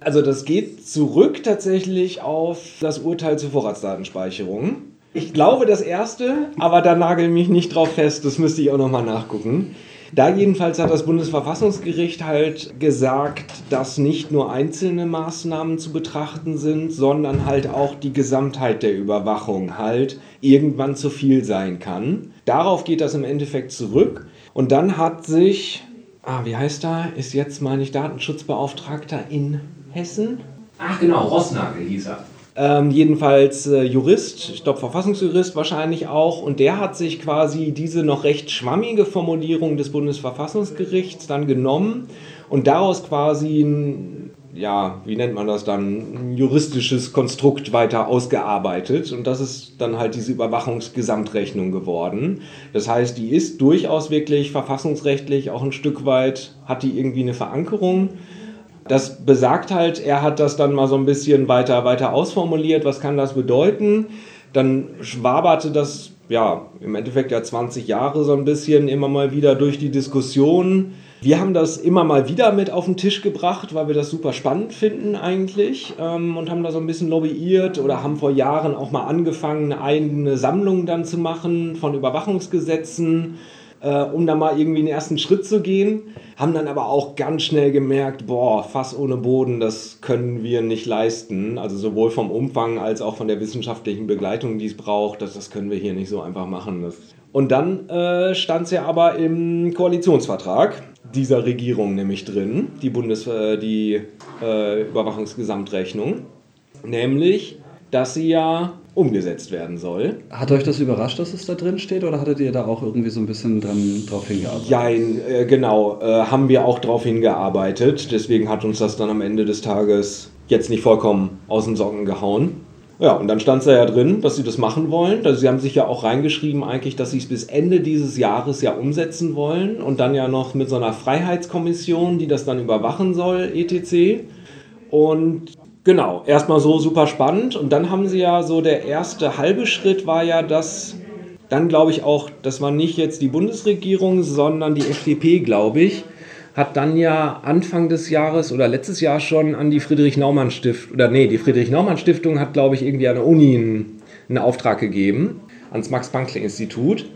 Also das geht zurück tatsächlich auf das Urteil zur Vorratsdatenspeicherung. Ich glaube das erste, aber da nagel mich nicht drauf fest, das müsste ich auch nochmal nachgucken. Da jedenfalls hat das Bundesverfassungsgericht halt gesagt, dass nicht nur einzelne Maßnahmen zu betrachten sind, sondern halt auch die Gesamtheit der Überwachung halt irgendwann zu viel sein kann. Darauf geht das im Endeffekt zurück. Und dann hat sich, ah, wie heißt er, ist jetzt, meine ich, Datenschutzbeauftragter in Hessen? Ach genau, Rossnagel hieß er. Ähm, jedenfalls äh, Jurist, ich glaube Verfassungsjurist wahrscheinlich auch, und der hat sich quasi diese noch recht schwammige Formulierung des Bundesverfassungsgerichts dann genommen und daraus quasi ein, ja, wie nennt man das dann, ein juristisches Konstrukt weiter ausgearbeitet und das ist dann halt diese Überwachungsgesamtrechnung geworden. Das heißt, die ist durchaus wirklich verfassungsrechtlich auch ein Stück weit, hat die irgendwie eine Verankerung das besagt halt, er hat das dann mal so ein bisschen weiter, weiter ausformuliert, was kann das bedeuten. Dann schwaberte das, ja, im Endeffekt ja 20 Jahre so ein bisschen immer mal wieder durch die Diskussion. Wir haben das immer mal wieder mit auf den Tisch gebracht, weil wir das super spannend finden eigentlich ähm, und haben da so ein bisschen lobbyiert oder haben vor Jahren auch mal angefangen, eine eigene Sammlung dann zu machen von Überwachungsgesetzen äh, um da mal irgendwie den ersten Schritt zu gehen. Haben dann aber auch ganz schnell gemerkt, boah, Fass ohne Boden, das können wir nicht leisten. Also sowohl vom Umfang als auch von der wissenschaftlichen Begleitung, die es braucht, das, das können wir hier nicht so einfach machen. Das und dann äh, stand es ja aber im Koalitionsvertrag dieser Regierung nämlich drin, die Bundes äh, die äh, Überwachungsgesamtrechnung, nämlich, dass sie ja umgesetzt werden soll. Hat euch das überrascht, dass es da drin steht oder hattet ihr da auch irgendwie so ein bisschen dran drauf hingearbeitet? Ja, äh, genau, äh, haben wir auch drauf hingearbeitet. Deswegen hat uns das dann am Ende des Tages jetzt nicht vollkommen aus den Socken gehauen. Ja, und dann stand es ja drin, dass sie das machen wollen. Also sie haben sich ja auch reingeschrieben eigentlich, dass sie es bis Ende dieses Jahres ja umsetzen wollen und dann ja noch mit so einer Freiheitskommission, die das dann überwachen soll, etc. Und Genau, erstmal so super spannend. Und dann haben sie ja so, der erste halbe Schritt war ja, dass dann glaube ich auch, das war nicht jetzt die Bundesregierung, sondern die FDP, glaube ich, hat dann ja Anfang des Jahres oder letztes Jahr schon an die Friedrich-Naumann-Stiftung, oder nee, die Friedrich-Naumann-Stiftung hat, glaube ich, irgendwie an der Uni einen, einen Auftrag gegeben, ans Max-Planck-Institut.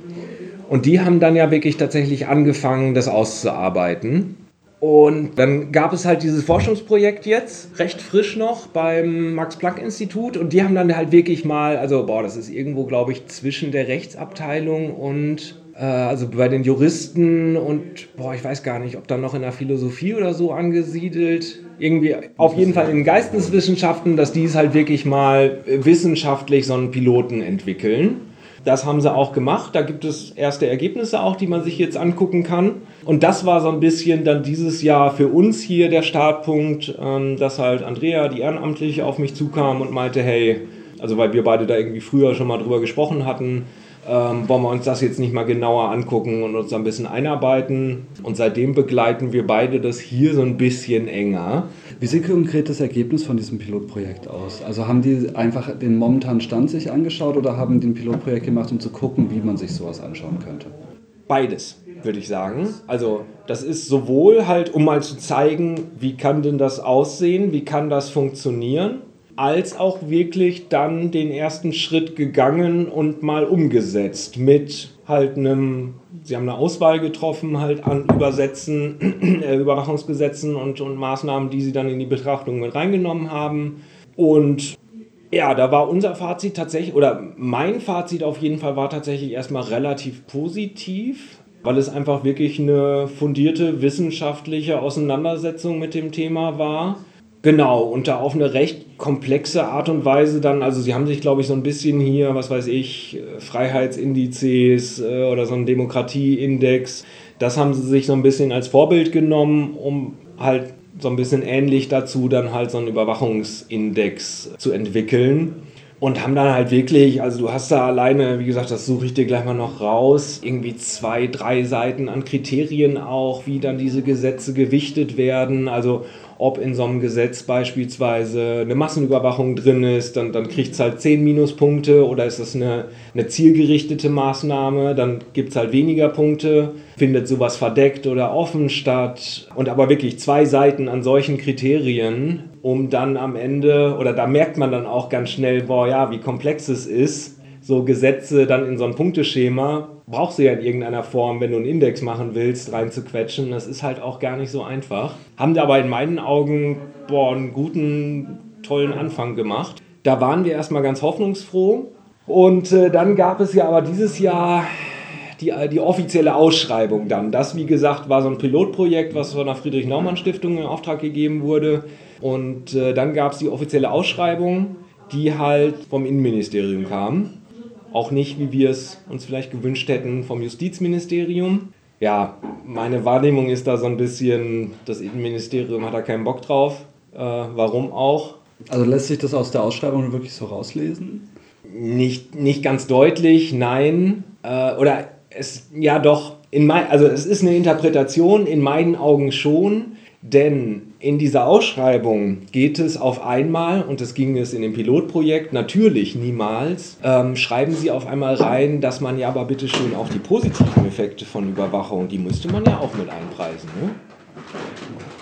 Und die haben dann ja wirklich tatsächlich angefangen, das auszuarbeiten. Und dann gab es halt dieses Forschungsprojekt jetzt, recht frisch noch, beim Max-Planck-Institut. Und die haben dann halt wirklich mal, also, boah, das ist irgendwo, glaube ich, zwischen der Rechtsabteilung und, äh, also bei den Juristen und, boah, ich weiß gar nicht, ob dann noch in der Philosophie oder so angesiedelt. Irgendwie, auf jeden Fall in Geisteswissenschaften, dass die es halt wirklich mal wissenschaftlich so einen Piloten entwickeln. Das haben sie auch gemacht. Da gibt es erste Ergebnisse auch, die man sich jetzt angucken kann. Und das war so ein bisschen dann dieses Jahr für uns hier der Startpunkt, ähm, dass halt Andrea, die ehrenamtlich auf mich zukam und meinte, hey, also weil wir beide da irgendwie früher schon mal drüber gesprochen hatten, ähm, wollen wir uns das jetzt nicht mal genauer angucken und uns ein bisschen einarbeiten. Und seitdem begleiten wir beide das hier so ein bisschen enger. Wie sieht konkret das Ergebnis von diesem Pilotprojekt aus? Also haben die einfach den momentanen Stand sich angeschaut oder haben die ein Pilotprojekt gemacht, um zu gucken, wie man sich sowas anschauen könnte? Beides, würde ich sagen. Also das ist sowohl halt, um mal zu zeigen, wie kann denn das aussehen, wie kann das funktionieren als auch wirklich dann den ersten Schritt gegangen und mal umgesetzt mit halt einem, sie haben eine Auswahl getroffen halt an Übersetzen, äh, Überwachungsgesetzen und, und Maßnahmen, die sie dann in die Betrachtung mit reingenommen haben. Und ja, da war unser Fazit tatsächlich, oder mein Fazit auf jeden Fall war tatsächlich erstmal relativ positiv, weil es einfach wirklich eine fundierte wissenschaftliche Auseinandersetzung mit dem Thema war Genau, und da auf eine recht komplexe Art und Weise dann, also sie haben sich, glaube ich, so ein bisschen hier, was weiß ich, Freiheitsindizes äh, oder so ein Demokratieindex, das haben sie sich so ein bisschen als Vorbild genommen, um halt so ein bisschen ähnlich dazu dann halt so einen Überwachungsindex zu entwickeln. Und haben dann halt wirklich, also du hast da alleine, wie gesagt, das suche ich dir gleich mal noch raus, irgendwie zwei, drei Seiten an Kriterien auch, wie dann diese Gesetze gewichtet werden. Also ob in so einem Gesetz beispielsweise eine Massenüberwachung drin ist, dann, dann kriegt es halt 10 Minuspunkte oder ist das eine, eine zielgerichtete Maßnahme, dann gibt es halt weniger Punkte. Findet sowas verdeckt oder offen statt? Und aber wirklich zwei Seiten an solchen Kriterien, um dann am Ende, oder da merkt man dann auch ganz schnell, boah, ja, wie komplex es ist, so Gesetze dann in so ein Punkteschema brauchst du ja in irgendeiner Form, wenn du einen Index machen willst, reinzuquetschen. Das ist halt auch gar nicht so einfach. Haben aber in meinen Augen boah, einen guten, tollen Anfang gemacht. Da waren wir erstmal ganz hoffnungsfroh. Und äh, dann gab es ja aber dieses Jahr die, äh, die offizielle Ausschreibung dann. Das, wie gesagt, war so ein Pilotprojekt, was von der Friedrich-Naumann-Stiftung in Auftrag gegeben wurde. Und äh, dann gab es die offizielle Ausschreibung, die halt vom Innenministerium kam. Auch nicht, wie wir es uns vielleicht gewünscht hätten, vom Justizministerium. Ja, meine Wahrnehmung ist da so ein bisschen, das Innenministerium hat da keinen Bock drauf. Äh, warum auch? Also lässt sich das aus der Ausschreibung wirklich so rauslesen? Nicht, nicht ganz deutlich, nein. Äh, oder es, ja doch, in mein, also es ist eine Interpretation, in meinen Augen schon, denn in dieser Ausschreibung geht es auf einmal, und das ging es in dem Pilotprojekt natürlich niemals, ähm, schreiben sie auf einmal rein, dass man ja aber bitte schön auch die positiven Effekte von Überwachung, die müsste man ja auch mit einpreisen. Ne?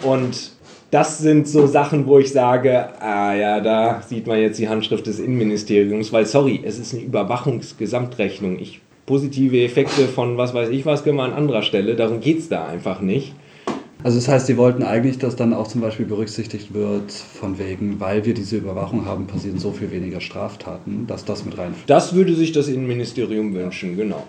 Und das sind so Sachen, wo ich sage, ah ja, da sieht man jetzt die Handschrift des Innenministeriums, weil sorry, es ist eine Überwachungsgesamtrechnung. Ich, positive Effekte von was weiß ich was können wir an anderer Stelle, darum geht es da einfach nicht. Also das heißt, Sie wollten eigentlich, dass dann auch zum Beispiel berücksichtigt wird, von wegen, weil wir diese Überwachung haben, passieren so viel weniger Straftaten, dass das mit reinfällt. Das würde sich das Innenministerium wünschen, genau.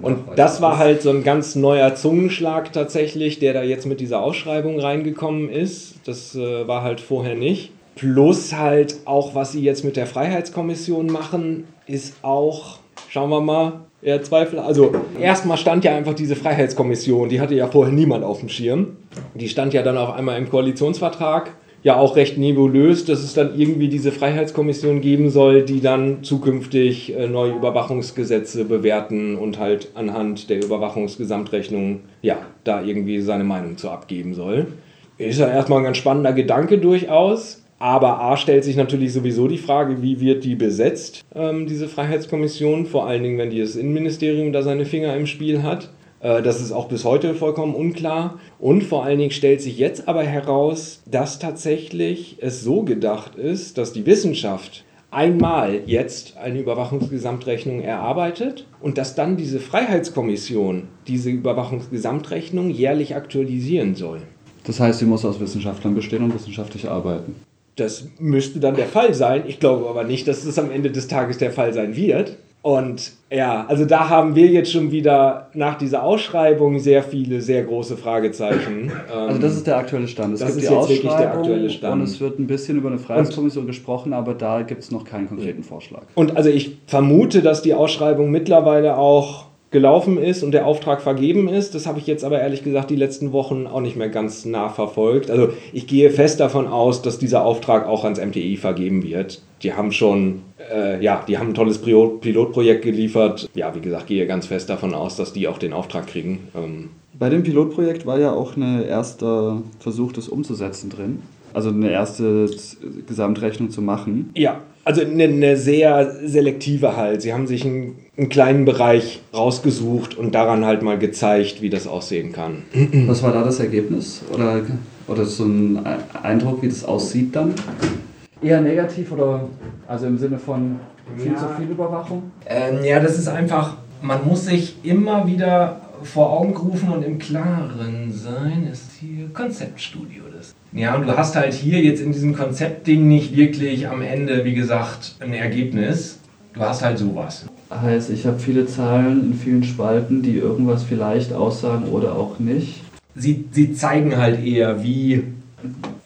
Und das war halt so ein ganz neuer Zungenschlag tatsächlich, der da jetzt mit dieser Ausschreibung reingekommen ist. Das äh, war halt vorher nicht. Plus halt auch, was sie jetzt mit der Freiheitskommission machen, ist auch, schauen wir mal, eher Zweifel. Also erstmal stand ja einfach diese Freiheitskommission, die hatte ja vorher niemand auf dem Schirm. Die stand ja dann auf einmal im Koalitionsvertrag. Ja, auch recht nebulös, dass es dann irgendwie diese Freiheitskommission geben soll, die dann zukünftig äh, neue Überwachungsgesetze bewerten und halt anhand der Überwachungsgesamtrechnung, ja, da irgendwie seine Meinung zu abgeben soll. Ist ja erstmal ein ganz spannender Gedanke durchaus. Aber A stellt sich natürlich sowieso die Frage, wie wird die besetzt, ähm, diese Freiheitskommission, vor allen Dingen, wenn das Innenministerium da seine Finger im Spiel hat. Äh, das ist auch bis heute vollkommen unklar. Und vor allen Dingen stellt sich jetzt aber heraus, dass tatsächlich es so gedacht ist, dass die Wissenschaft einmal jetzt eine Überwachungsgesamtrechnung erarbeitet und dass dann diese Freiheitskommission diese Überwachungsgesamtrechnung jährlich aktualisieren soll. Das heißt, sie muss aus Wissenschaftlern bestehen und wissenschaftlich arbeiten. Das müsste dann der Fall sein. Ich glaube aber nicht, dass es am Ende des Tages der Fall sein wird. Und ja, also da haben wir jetzt schon wieder nach dieser Ausschreibung sehr viele, sehr große Fragezeichen. Also das ist der aktuelle Stand. Es das gibt ist die jetzt wirklich der aktuelle Stand. Und es wird ein bisschen über eine Freiheitskommission gesprochen, aber da gibt es noch keinen konkreten Vorschlag. Und also ich vermute, dass die Ausschreibung mittlerweile auch gelaufen ist und der Auftrag vergeben ist. Das habe ich jetzt aber ehrlich gesagt die letzten Wochen auch nicht mehr ganz nachverfolgt. Also ich gehe fest davon aus, dass dieser Auftrag auch ans MTI vergeben wird. Die haben schon, äh, ja, die haben ein tolles Pilotprojekt geliefert. Ja, wie gesagt, gehe ganz fest davon aus, dass die auch den Auftrag kriegen. Ähm Bei dem Pilotprojekt war ja auch ein erster Versuch, das umzusetzen drin. Also eine erste Gesamtrechnung zu machen. Ja, also eine, eine sehr selektive halt. Sie haben sich einen, einen, kleinen Bereich rausgesucht und daran halt mal gezeigt, wie das aussehen kann. Was war da das Ergebnis? Oder, oder so ein Eindruck, wie das aussieht dann? Eher negativ oder also im Sinne von viel ja. zu viel Überwachung? Ähm, ja, das ist einfach, man muss sich immer wieder vor Augen rufen und im Klaren sein, ist hier Konzeptstudio das. Ja, und du hast halt hier jetzt in diesem Konzeptding nicht wirklich am Ende, wie gesagt, ein Ergebnis. Du hast halt sowas. Heißt, ich habe viele Zahlen in vielen Spalten, die irgendwas vielleicht aussagen oder auch nicht. Sie, sie zeigen halt eher, wie,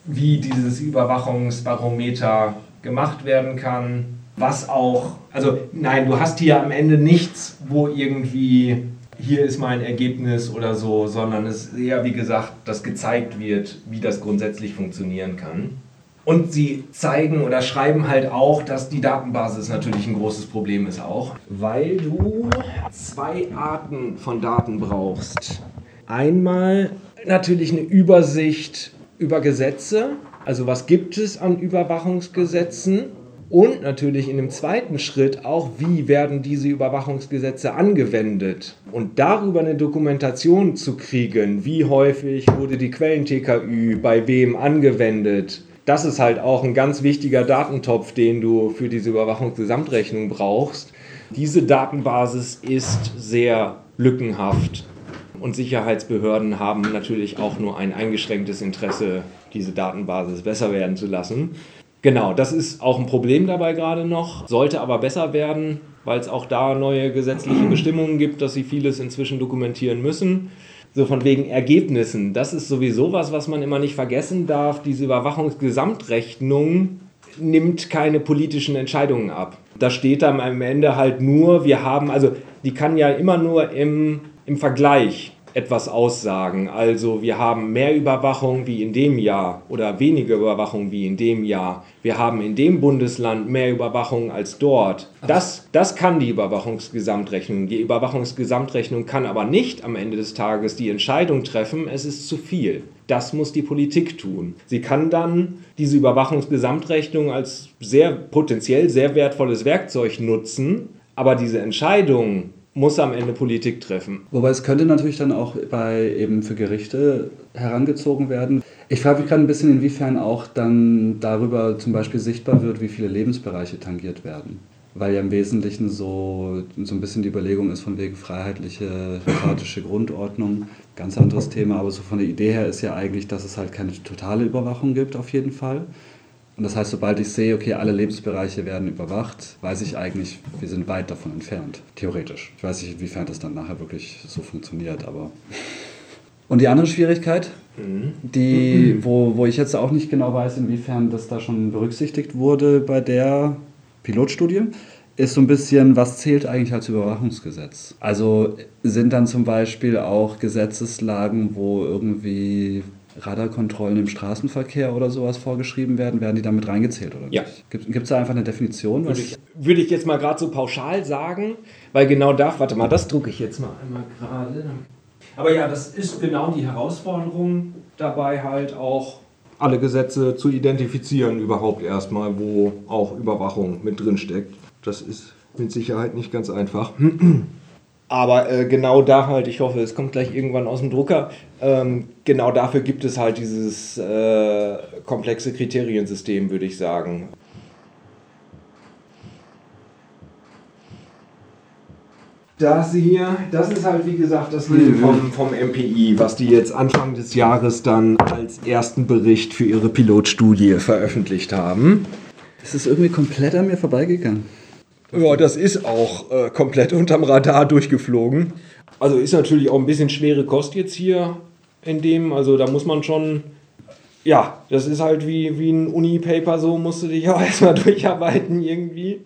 wie dieses Überwachungsbarometer gemacht werden kann. Was auch, also nein, du hast hier am Ende nichts, wo irgendwie hier ist mein Ergebnis oder so, sondern es ist eher, wie gesagt, dass gezeigt wird, wie das grundsätzlich funktionieren kann. Und sie zeigen oder schreiben halt auch, dass die Datenbasis natürlich ein großes Problem ist auch. Weil du zwei Arten von Daten brauchst. Einmal natürlich eine Übersicht über Gesetze, also was gibt es an Überwachungsgesetzen und natürlich in dem zweiten Schritt auch, wie werden diese Überwachungsgesetze angewendet und darüber eine Dokumentation zu kriegen, wie häufig wurde die Quellen-TKÜ bei wem angewendet. Das ist halt auch ein ganz wichtiger Datentopf, den du für diese Überwachungsgesamtrechnung brauchst. Diese Datenbasis ist sehr lückenhaft und Sicherheitsbehörden haben natürlich auch nur ein eingeschränktes Interesse, diese Datenbasis besser werden zu lassen. Genau, das ist auch ein Problem dabei gerade noch, sollte aber besser werden, weil es auch da neue gesetzliche Bestimmungen gibt, dass sie vieles inzwischen dokumentieren müssen. So von wegen Ergebnissen, das ist sowieso was, was man immer nicht vergessen darf. Diese Überwachungsgesamtrechnung nimmt keine politischen Entscheidungen ab. Da steht dann am Ende halt nur, wir haben, also die kann ja immer nur im, im Vergleich etwas aussagen. Also wir haben mehr Überwachung wie in dem Jahr oder weniger Überwachung wie in dem Jahr. Wir haben in dem Bundesland mehr Überwachung als dort. Das, das kann die Überwachungsgesamtrechnung. Die Überwachungsgesamtrechnung kann aber nicht am Ende des Tages die Entscheidung treffen, es ist zu viel. Das muss die Politik tun. Sie kann dann diese Überwachungsgesamtrechnung als sehr potenziell sehr wertvolles Werkzeug nutzen, aber diese Entscheidung muss am Ende Politik treffen. Wobei es könnte natürlich dann auch bei eben für Gerichte herangezogen werden. Ich frage mich gerade ein bisschen, inwiefern auch dann darüber zum Beispiel sichtbar wird, wie viele Lebensbereiche tangiert werden. Weil ja im Wesentlichen so, so ein bisschen die Überlegung ist von wegen freiheitliche, demokratische Grundordnung. Ganz anderes Thema, aber so von der Idee her ist ja eigentlich, dass es halt keine totale Überwachung gibt, auf jeden Fall. Und das heißt, sobald ich sehe, okay, alle Lebensbereiche werden überwacht, weiß ich eigentlich, wir sind weit davon entfernt. Theoretisch. Ich weiß nicht, inwiefern das dann nachher wirklich so funktioniert, aber. Und die andere Schwierigkeit, mhm. die, wo, wo ich jetzt auch nicht genau weiß, inwiefern das da schon berücksichtigt wurde bei der Pilotstudie, ist so ein bisschen, was zählt eigentlich als Überwachungsgesetz? Also sind dann zum Beispiel auch Gesetzeslagen, wo irgendwie Radarkontrollen im Straßenverkehr oder sowas vorgeschrieben werden, werden die damit reingezählt oder ja. nicht? Gibt es da einfach eine Definition? Würde ich, würde ich, jetzt mal gerade so pauschal sagen, weil genau da, warte mal, das drucke ich jetzt mal einmal gerade. Aber ja, das ist genau die Herausforderung dabei halt auch alle Gesetze zu identifizieren überhaupt erstmal, wo auch Überwachung mit drin steckt. Das ist mit Sicherheit nicht ganz einfach. Aber äh, genau da halt, ich hoffe, es kommt gleich irgendwann aus dem Drucker, ähm, genau dafür gibt es halt dieses äh, komplexe Kriteriensystem, würde ich sagen. Das hier, das ist halt wie gesagt das hier vom, vom MPI, was die jetzt Anfang des Jahres dann als ersten Bericht für ihre Pilotstudie veröffentlicht haben. Das ist irgendwie komplett an mir vorbeigegangen. Ja, das ist auch äh, komplett unterm Radar durchgeflogen. Also ist natürlich auch ein bisschen schwere Kost jetzt hier in dem. Also da muss man schon. Ja, das ist halt wie, wie ein Uni-Paper, so musst du dich auch erstmal durcharbeiten irgendwie.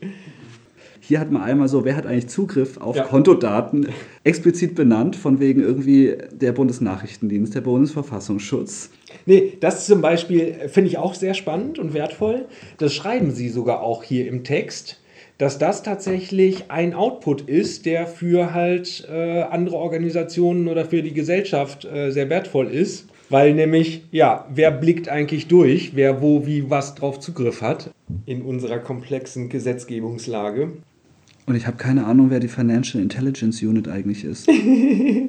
Hier hat man einmal so, wer hat eigentlich Zugriff auf ja. Kontodaten explizit benannt, von wegen irgendwie der Bundesnachrichtendienst, der Bundesverfassungsschutz. Nee, das zum Beispiel finde ich auch sehr spannend und wertvoll. Das schreiben sie sogar auch hier im Text dass das tatsächlich ein Output ist, der für halt äh, andere Organisationen oder für die Gesellschaft äh, sehr wertvoll ist. Weil nämlich, ja, wer blickt eigentlich durch, wer wo, wie, was drauf Zugriff hat in unserer komplexen Gesetzgebungslage. Und ich habe keine Ahnung, wer die Financial Intelligence Unit eigentlich ist.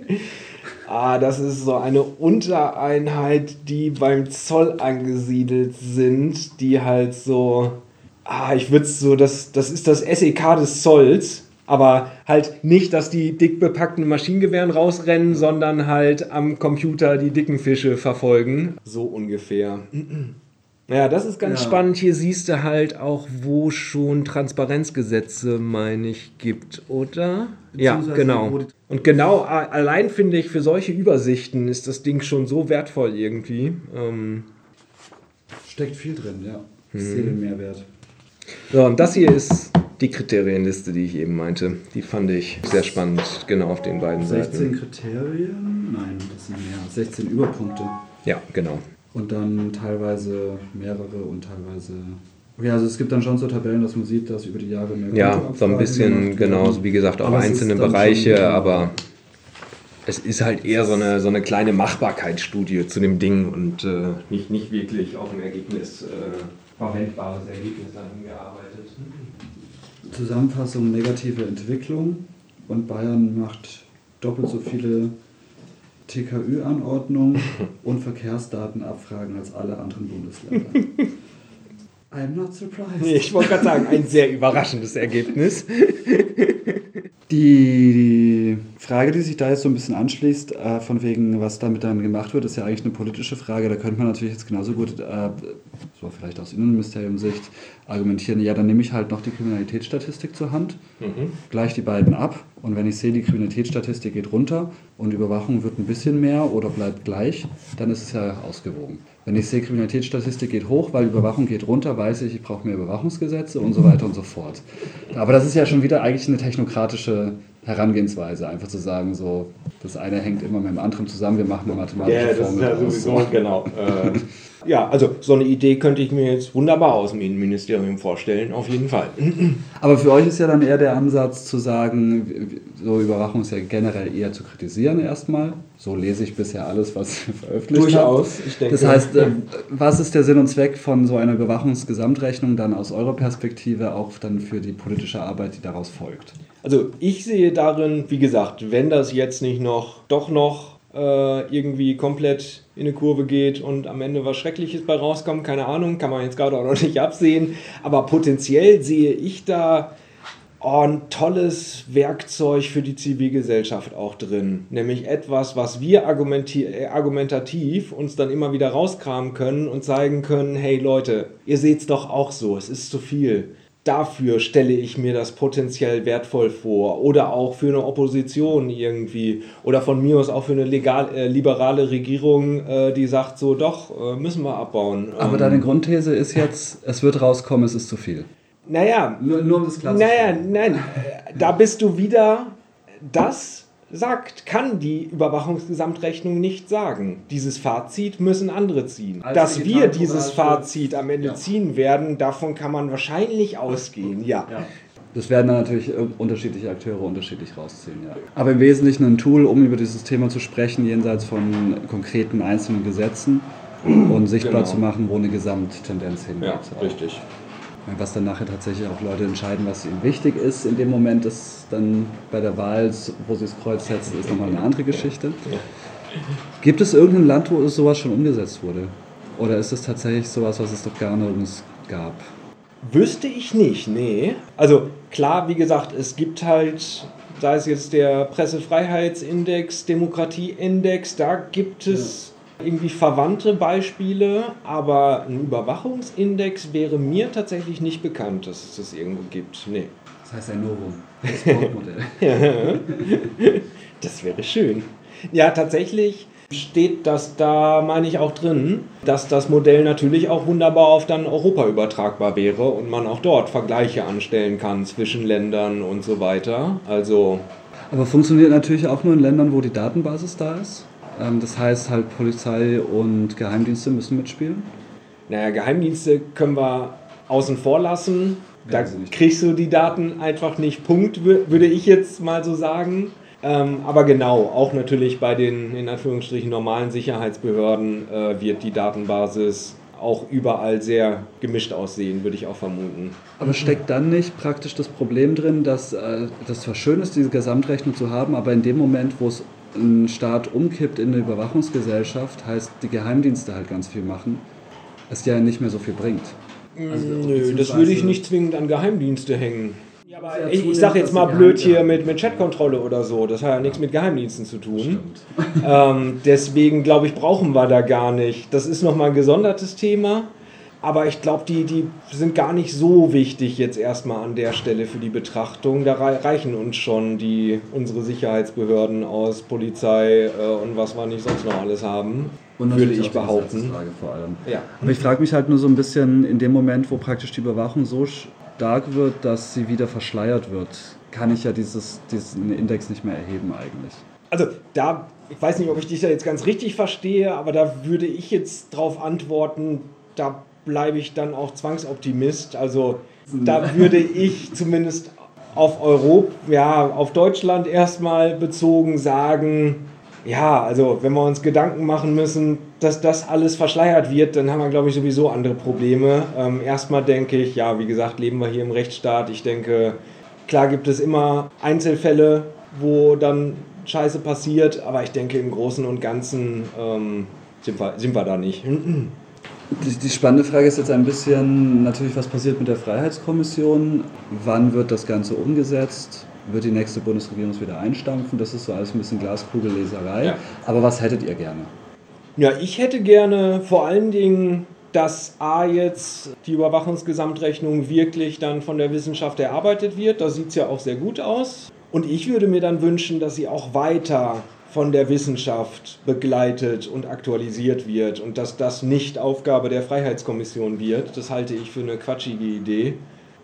ah, das ist so eine Untereinheit, die beim Zoll angesiedelt sind, die halt so ah, ich würde so, das, das ist das SEK des Zolls. Aber halt nicht, dass die dick bepackten Maschinengewehren rausrennen, sondern halt am Computer die dicken Fische verfolgen. So ungefähr. Naja, das ist ganz ja. spannend. Hier siehst du halt auch, wo schon Transparenzgesetze, meine ich, gibt, oder? Ja, genau. Und genau, allein finde ich, für solche Übersichten ist das Ding schon so wertvoll irgendwie. Ähm Steckt viel drin, ja. Ich sehe den Mehrwert. So, und das hier ist die Kriterienliste, die ich eben meinte. Die fand ich sehr spannend, genau auf den beiden 16 Seiten. 16 Kriterien? Nein, das sind mehr. 16 Überpunkte. Ja, genau. Und dann teilweise mehrere und teilweise. Okay, also es gibt dann schon so Tabellen, dass man sieht, dass über die Jahre mehr Ja, so ein bisschen, genau, wie gesagt, auch einzelne Bereiche, aber. es ist halt eher so eine, so eine kleine Machbarkeitsstudie zu dem Ding und äh, nicht, nicht wirklich auf ein Ergebnis, äh, verwendbares Ergebnis dahin gearbeitet. Zusammenfassung negative Entwicklung und Bayern macht doppelt so viele TKÜ-Anordnungen und Verkehrsdatenabfragen als alle anderen Bundesländer. I'm not surprised. Ich wollte gerade sagen, ein sehr überraschendes Ergebnis. Die Frage, die sich da jetzt so ein bisschen anschließt, äh, von wegen, was damit dann gemacht wird, ist ja eigentlich eine politische Frage. Da könnte man natürlich jetzt genauso gut, äh, so vielleicht aus Innenministerium-Sicht, argumentieren, ja, dann nehme ich halt noch die Kriminalitätsstatistik zur Hand, mhm. gleich die beiden ab und wenn ich sehe, die Kriminalitätsstatistik geht runter und Überwachung wird ein bisschen mehr oder bleibt gleich, dann ist es ja ausgewogen. Wenn ich sehe, Kriminalitätsstatistik geht hoch, weil Überwachung geht runter, weiß ich, ich brauche mehr Überwachungsgesetze und so weiter und so fort. Aber das ist ja schon wieder eigentlich eine technokratische Herangehensweise, einfach zu sagen, so, das eine hängt immer mit dem anderen zusammen, wir machen eine mathematische ja, das Formel. Ja, sowieso, genau. Äh, ja, also so eine Idee könnte ich mir jetzt wunderbar aus dem Innenministerium vorstellen, auf jeden Fall. Aber für euch ist ja dann eher der Ansatz zu sagen, so Überwachung ist ja generell eher zu kritisieren erstmal. So lese ich bisher alles, was veröffentlicht Durchaus, ich denke. Das heißt, äh, was ist der Sinn und Zweck von so einer Überwachungsgesamtrechnung dann aus eurer Perspektive auch dann für die politische Arbeit, die daraus folgt? Also ich sehe darin, wie gesagt, wenn das jetzt nicht noch, doch noch irgendwie komplett in eine Kurve geht und am Ende was Schreckliches bei rauskommt, keine Ahnung, kann man jetzt gerade auch noch nicht absehen. Aber potenziell sehe ich da oh, ein tolles Werkzeug für die Zivilgesellschaft auch drin. Nämlich etwas, was wir äh, argumentativ uns dann immer wieder rauskramen können und zeigen können, hey Leute, ihr seht es doch auch so, es ist zu viel dafür stelle ich mir das potenziell wertvoll vor. Oder auch für eine Opposition irgendwie. Oder von mir aus auch für eine legal, äh, liberale Regierung, äh, die sagt so, doch, äh, müssen wir abbauen. Aber ähm, deine Grundthese ist jetzt, es wird rauskommen, es ist zu viel. Naja, nur, nur um das klar Naja, nein, da bist du wieder das sagt, kann die Überwachungsgesamtrechnung nicht sagen. Dieses Fazit müssen andere ziehen. Also Dass wir dieses Fazit am Ende ja. ziehen werden, davon kann man wahrscheinlich ausgehen, ja. ja. Das werden dann natürlich unterschiedliche Akteure unterschiedlich rausziehen, ja. Aber im Wesentlichen ein Tool, um über dieses Thema zu sprechen, jenseits von konkreten einzelnen Gesetzen und sichtbar genau. zu machen, wo eine Gesamttendenz hingeht. Ja, richtig. Was dann nachher tatsächlich auch Leute entscheiden, was ihnen wichtig ist in dem Moment, ist dann bei der Wahl, wo sie das Kreuz setzen, ist nochmal eine andere Geschichte. Gibt es irgendein Land, wo sowas schon umgesetzt wurde? Oder ist es tatsächlich sowas, was es doch gar nirgends gab? Wüsste ich nicht, nee. Also klar, wie gesagt, es gibt halt, sei es jetzt der Pressefreiheitsindex, Demokratieindex, da gibt es irgendwie verwandte Beispiele, aber ein Überwachungsindex wäre mir tatsächlich nicht bekannt, dass es das irgendwo gibt. Nee. Das heißt ein Novum, das Sportmodell. Das wäre schön. Ja, tatsächlich steht das da, meine ich, auch drin, dass das Modell natürlich auch wunderbar auf dann Europa übertragbar wäre und man auch dort Vergleiche anstellen kann zwischen Ländern und so weiter. Also. Aber funktioniert natürlich auch nur in Ländern, wo die Datenbasis da ist? Ähm, das heißt halt Polizei und Geheimdienste müssen mitspielen? Naja, Geheimdienste können wir außen vor lassen. Da kriegst du die Daten einfach nicht. Punkt, würde ich jetzt mal so sagen. Ähm, aber genau, auch natürlich bei den in Anführungsstrichen normalen Sicherheitsbehörden äh, wird die Datenbasis auch überall sehr gemischt aussehen, würde ich auch vermuten. Aber steckt dann nicht praktisch das Problem drin, dass äh, das zwar schön ist, diese Gesamtrechnung zu haben, aber in dem Moment, wo es ein Staat umkippt in eine Überwachungsgesellschaft, heißt die Geheimdienste halt ganz viel machen, es ja nicht mehr so viel bringt. Also, Nö, das würde ich nicht zwingend an Geheimdienste hängen. Ja, aber ich, ich sage jetzt mal blöd hier mit, mit Chatkontrolle oder so. Das hat ja nichts mit Geheimdiensten zu tun. ähm, deswegen glaube ich, brauchen wir da gar nicht. Das ist nochmal ein gesondertes Thema. Aber ich glaube, die, die sind gar nicht so wichtig jetzt erstmal an der Stelle für die Betrachtung. Da reichen uns schon die, unsere Sicherheitsbehörden aus Polizei äh, und was wir nicht sonst noch alles haben. würde ich behaupten. vor allem. Ja. Aber ich frage mich halt nur so ein bisschen in dem Moment, wo praktisch die Überwachung so stark wird, dass sie wieder verschleiert wird, kann ich ja dieses, diesen Index nicht mehr erheben eigentlich. Also da, ich weiß nicht, ob ich dich da jetzt ganz richtig verstehe, aber da würde ich jetzt drauf antworten, da bleibe ich dann auch Zwangsoptimist. Also da würde ich zumindest auf Europa, ja, auf Deutschland erstmal bezogen sagen, ja, also wenn wir uns Gedanken machen müssen, dass das alles verschleiert wird, dann haben wir, glaube ich, sowieso andere Probleme. Ähm, erstmal denke ich, ja, wie gesagt, leben wir hier im Rechtsstaat. Ich denke, klar gibt es immer Einzelfälle, wo dann Scheiße passiert, aber ich denke, im Großen und Ganzen ähm, sind, wir, sind wir da nicht. Die, die, spannende Frage ist jetzt ein bisschen natürlich, was passiert mit der Freiheitskommission? Wann wird das Ganze umgesetzt? Wird die nächste Bundesregierung es wieder einstampfen? Das ist so alles ein bisschen Glaskugelleserei. Ja. Aber was hättet ihr gerne? Ja, ich hätte gerne vor allen Dingen, dass A jetzt die Überwachungsgesamtrechnung wirklich dann von der Wissenschaft erarbeitet wird. Da sieht es ja auch sehr gut aus. Und ich würde mir dann wünschen, dass sie auch weiter von der Wissenschaft begleitet und aktualisiert wird und dass das nicht Aufgabe der Freiheitskommission wird. Das halte ich für eine quatschige Idee.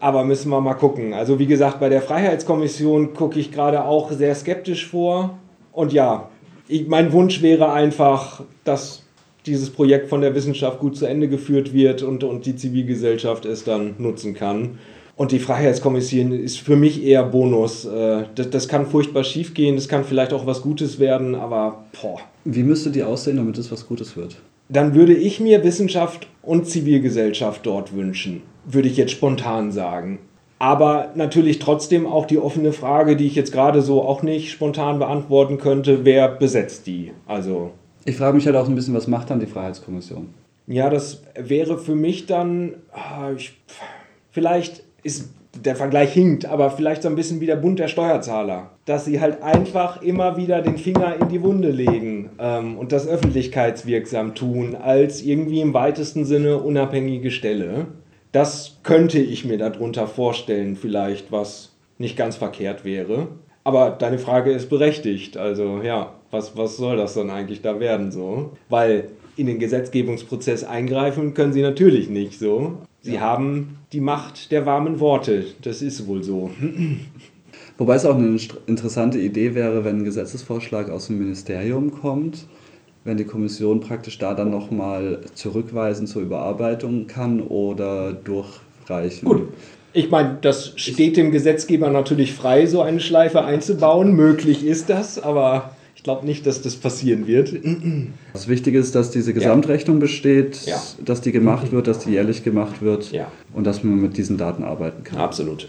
Aber müssen wir mal gucken. Also wie gesagt, bei der Freiheitskommission gucke ich gerade auch sehr skeptisch vor. Und ja, ich, mein Wunsch wäre einfach, dass dieses Projekt von der Wissenschaft gut zu Ende geführt wird und, und die Zivilgesellschaft es dann nutzen kann. Und die Freiheitskommission ist für mich eher Bonus. Äh, das, das kann furchtbar schief gehen, das kann vielleicht auch was Gutes werden, aber boah. Wie müsste die aussehen, damit es was Gutes wird? Dann würde ich mir Wissenschaft und Zivilgesellschaft dort wünschen, würde ich jetzt spontan sagen. Aber natürlich trotzdem auch die offene Frage, die ich jetzt gerade so auch nicht spontan beantworten könnte, wer besetzt die? Also. Ich frage mich halt auch ein bisschen, was macht dann die Freiheitskommission? Ja, das wäre für mich dann, ah, ich, vielleicht ist der Vergleich hinkt, aber vielleicht so ein bisschen wie der Bund der Steuerzahler. Dass sie halt einfach immer wieder den Finger in die Wunde legen ähm, und das öffentlichkeitswirksam tun, als irgendwie im weitesten Sinne unabhängige Stelle. Das könnte ich mir darunter vorstellen, vielleicht, was nicht ganz verkehrt wäre. Aber deine Frage ist berechtigt. Also ja, was, was soll das dann eigentlich da werden so? Weil in den Gesetzgebungsprozess eingreifen können sie natürlich nicht so. Sie haben die Macht der warmen Worte. Das ist wohl so. Wobei es auch eine interessante Idee wäre, wenn ein Gesetzesvorschlag aus dem Ministerium kommt, wenn die Kommission praktisch da dann nochmal zurückweisen zur Überarbeitung kann oder durchreichen. Gut. Ich meine, das steht dem Gesetzgeber natürlich frei, so eine Schleife einzubauen. Möglich ist das, aber ich glaube nicht, dass das passieren wird. Das Wichtige ist, dass diese Gesamtrechnung ja. besteht, ja. dass die gemacht wird, dass die jährlich gemacht wird ja. und dass man mit diesen Daten arbeiten kann. Absolut.